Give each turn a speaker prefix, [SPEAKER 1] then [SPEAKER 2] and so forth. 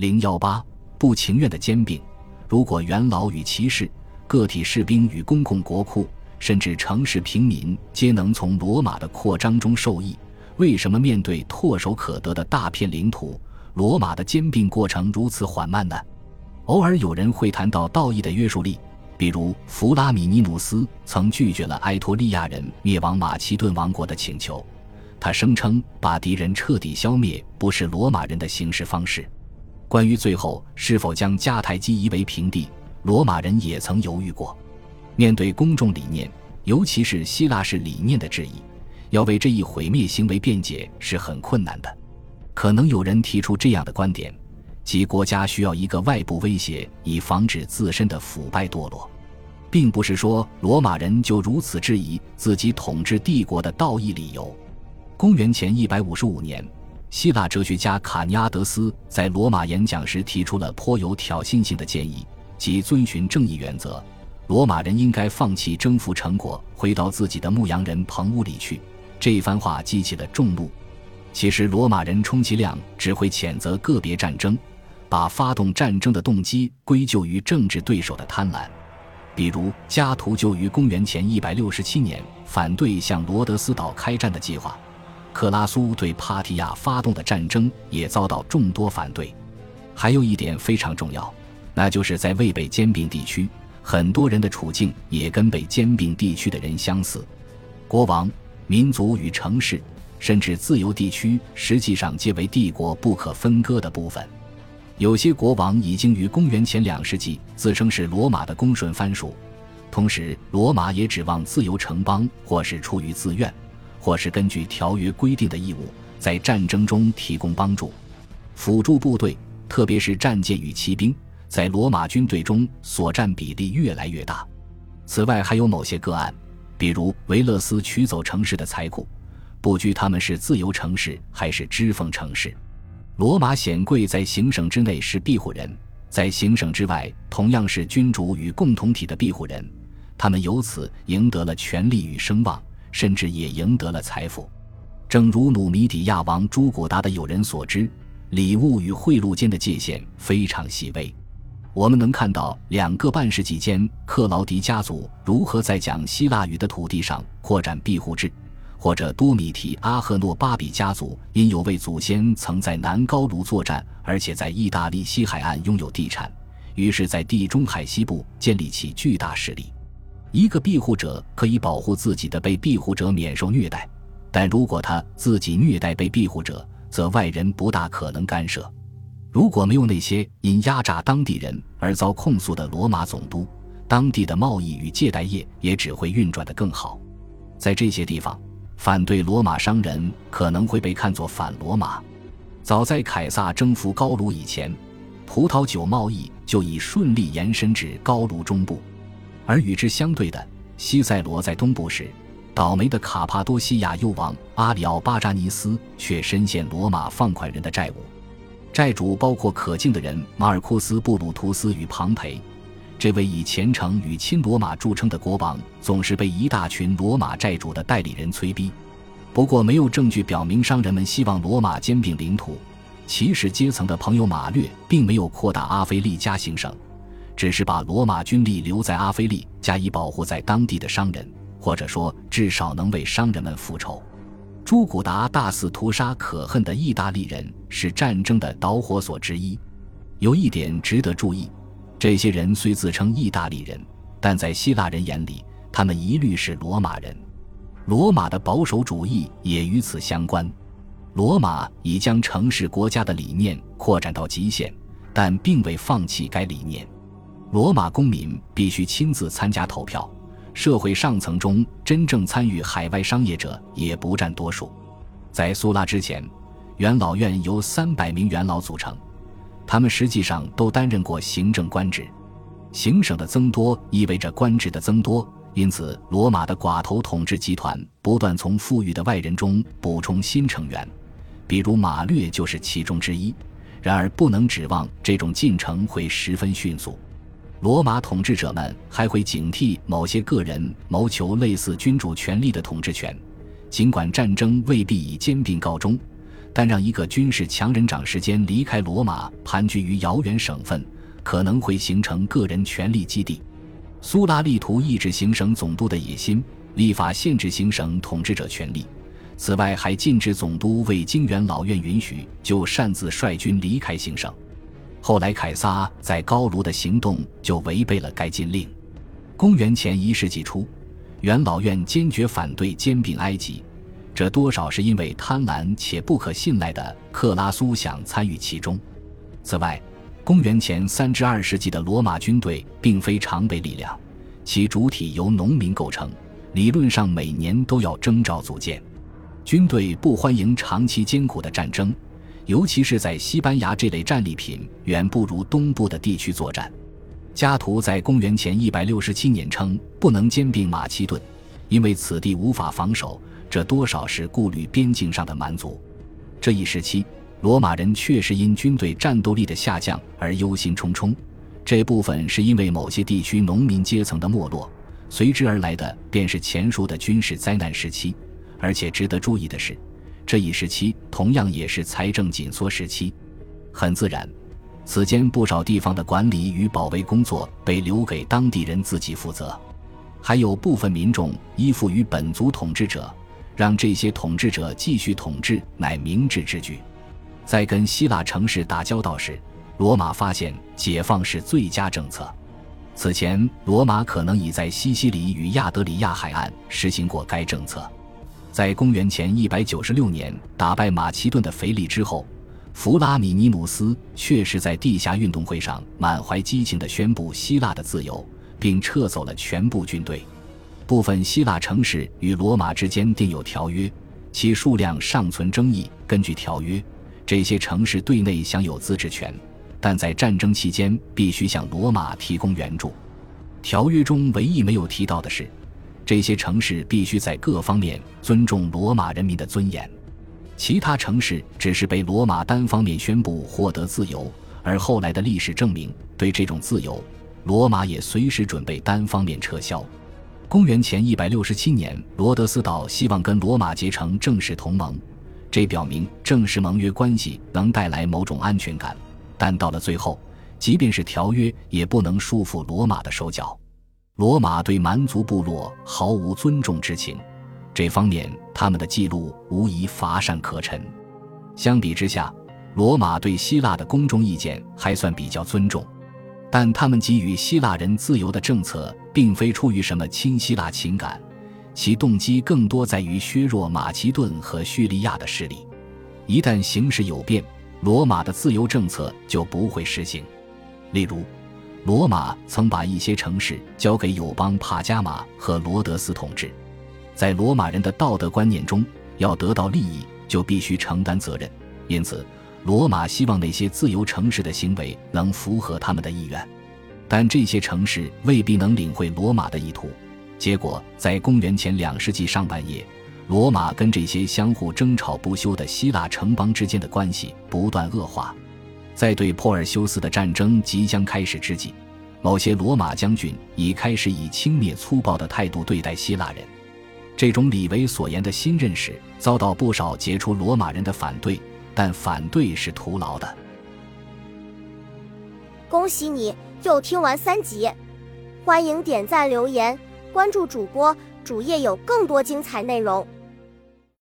[SPEAKER 1] 零幺八不情愿的兼并。如果元老与骑士、个体士兵与公共国库，甚至城市平民皆能从罗马的扩张中受益，为什么面对唾手可得的大片领土，罗马的兼并过程如此缓慢呢？偶尔有人会谈到道义的约束力，比如弗拉米尼努斯曾拒绝了埃托利亚人灭亡马其顿王国的请求，他声称把敌人彻底消灭不是罗马人的行事方式。关于最后是否将迦太基夷为平地，罗马人也曾犹豫过。面对公众理念，尤其是希腊式理念的质疑，要为这一毁灭行为辩解是很困难的。可能有人提出这样的观点，即国家需要一个外部威胁，以防止自身的腐败堕落，并不是说罗马人就如此质疑自己统治帝国的道义理由。公元前一百五十五年。希腊哲学家卡尼阿德斯在罗马演讲时提出了颇有挑衅性的建议，即遵循正义原则，罗马人应该放弃征服成果，回到自己的牧羊人棚屋里去。这一番话激起了众怒。其实，罗马人充其量只会谴责个别战争，把发动战争的动机归咎于政治对手的贪婪。比如，加图就于公元前一百六十七年反对向罗德斯岛开战的计划。克拉苏对帕提亚发动的战争也遭到众多反对。还有一点非常重要，那就是在未被兼并地区，很多人的处境也跟被兼并地区的人相似。国王、民族与城市，甚至自由地区，实际上皆为帝国不可分割的部分。有些国王已经于公元前两世纪自称是罗马的公顺藩属，同时罗马也指望自由城邦，或是出于自愿。或是根据条约规定的义务，在战争中提供帮助。辅助部队，特别是战舰与骑兵，在罗马军队中所占比例越来越大。此外，还有某些个案，比如维勒斯取走城市的财库，不拘他们是自由城市还是支奉城市。罗马显贵在行省之内是庇护人，在行省之外同样是君主与共同体的庇护人，他们由此赢得了权力与声望。甚至也赢得了财富，正如努米底亚王朱古达的友人所知，礼物与贿赂间的界限非常细微。我们能看到两个半世纪间，克劳迪家族如何在讲希腊语的土地上扩展庇护制，或者多米提阿赫诺巴比家族因有位祖先曾在南高卢作战，而且在意大利西海岸拥有地产，于是，在地中海西部建立起巨大势力。一个庇护者可以保护自己的被庇护者免受虐待，但如果他自己虐待被庇护者，则外人不大可能干涉。如果没有那些因压榨当地人而遭控诉的罗马总督，当地的贸易与借贷业也只会运转得更好。在这些地方，反对罗马商人可能会被看作反罗马。早在凯撒征服高卢以前，葡萄酒贸易就已顺利延伸至高卢中部。而与之相对的，西塞罗在东部时，倒霉的卡帕多西亚右王阿里奥巴扎尼斯却深陷罗马放款人的债务，债主包括可敬的人马尔库斯·布鲁图斯与庞培。这位以虔诚与亲罗马著称的国王，总是被一大群罗马债主的代理人催逼。不过，没有证据表明商人们希望罗马兼并领土。骑士阶层的朋友马略并没有扩大阿非利加行省。只是把罗马军力留在阿非利，加以保护在当地的商人，或者说至少能为商人们复仇。朱古达大肆屠杀可恨的意大利人，是战争的导火索之一。有一点值得注意：这些人虽自称意大利人，但在希腊人眼里，他们一律是罗马人。罗马的保守主义也与此相关。罗马已将城市国家的理念扩展到极限，但并未放弃该理念。罗马公民必须亲自参加投票，社会上层中真正参与海外商业者也不占多数。在苏拉之前，元老院由三百名元老组成，他们实际上都担任过行政官职。行省的增多意味着官职的增多，因此罗马的寡头统治集团不断从富裕的外人中补充新成员，比如马略就是其中之一。然而，不能指望这种进程会十分迅速。罗马统治者们还会警惕某些个人谋求类似君主权力的统治权，尽管战争未必以兼并告终，但让一个军事强人长时间离开罗马，盘踞于遥远省份，可能会形成个人权力基地。苏拉力图抑制行省总督的野心，立法限制行省统治者权力。此外，还禁止总督未经元老院允许就擅自率军离开行省。后来，凯撒在高卢的行动就违背了该禁令。公元前一世纪初，元老院坚决反对兼并埃及，这多少是因为贪婪且不可信赖的克拉苏想参与其中。此外，公元前三至二世纪的罗马军队并非常备力量，其主体由农民构成，理论上每年都要征召组建。军队不欢迎长期艰苦的战争，尤其是在西班牙这类战利品远不如东部的地区作战。加图在公元前一百六十七年称不能兼并马其顿，因为此地无法防守。这多少是顾虑边境上的蛮族。这一时期，罗马人确实因军队战斗力的下降而忧心忡忡。这部分是因为某些地区农民阶层的没落，随之而来的便是前述的军事灾难时期。而且值得注意的是，这一时期同样也是财政紧缩时期。很自然，此间不少地方的管理与保卫工作被留给当地人自己负责，还有部分民众依附于本族统治者，让这些统治者继续统治乃明智之举。在跟希腊城市打交道时，罗马发现解放是最佳政策。此前，罗马可能已在西西里与亚德里亚海岸实行过该政策。在公元前一百九十六年打败马其顿的腓力之后，弗拉米尼努斯确实在地下运动会上满怀激情地宣布希腊的自由，并撤走了全部军队。部分希腊城市与罗马之间订有条约，其数量尚存争议。根据条约，这些城市对内享有自治权，但在战争期间必须向罗马提供援助。条约中唯一没有提到的是。这些城市必须在各方面尊重罗马人民的尊严，其他城市只是被罗马单方面宣布获得自由，而后来的历史证明，对这种自由，罗马也随时准备单方面撤销。公元前一百六十七年，罗德斯岛希望跟罗马结成正式同盟，这表明正式盟约关系能带来某种安全感，但到了最后，即便是条约也不能束缚罗马的手脚。罗马对蛮族部落毫无尊重之情，这方面他们的记录无疑乏善可陈。相比之下，罗马对希腊的公众意见还算比较尊重，但他们给予希腊人自由的政策并非出于什么亲希腊情感，其动机更多在于削弱马其顿和叙利亚的势力。一旦形势有变，罗马的自由政策就不会实行。例如。罗马曾把一些城市交给友邦帕加马和罗德斯统治，在罗马人的道德观念中，要得到利益就必须承担责任，因此，罗马希望那些自由城市的行为能符合他们的意愿，但这些城市未必能领会罗马的意图。结果，在公元前两世纪上半叶，罗马跟这些相互争吵不休的希腊城邦之间的关系不断恶化。在对珀尔修斯的战争即将开始之际，某些罗马将军已开始以轻蔑粗暴的态度对待希腊人。这种李维所言的新认识遭到不少杰出罗马人的反对，但反对是徒劳的。
[SPEAKER 2] 恭喜你又听完三集，欢迎点赞、留言、关注主播，主页有更多精彩内容。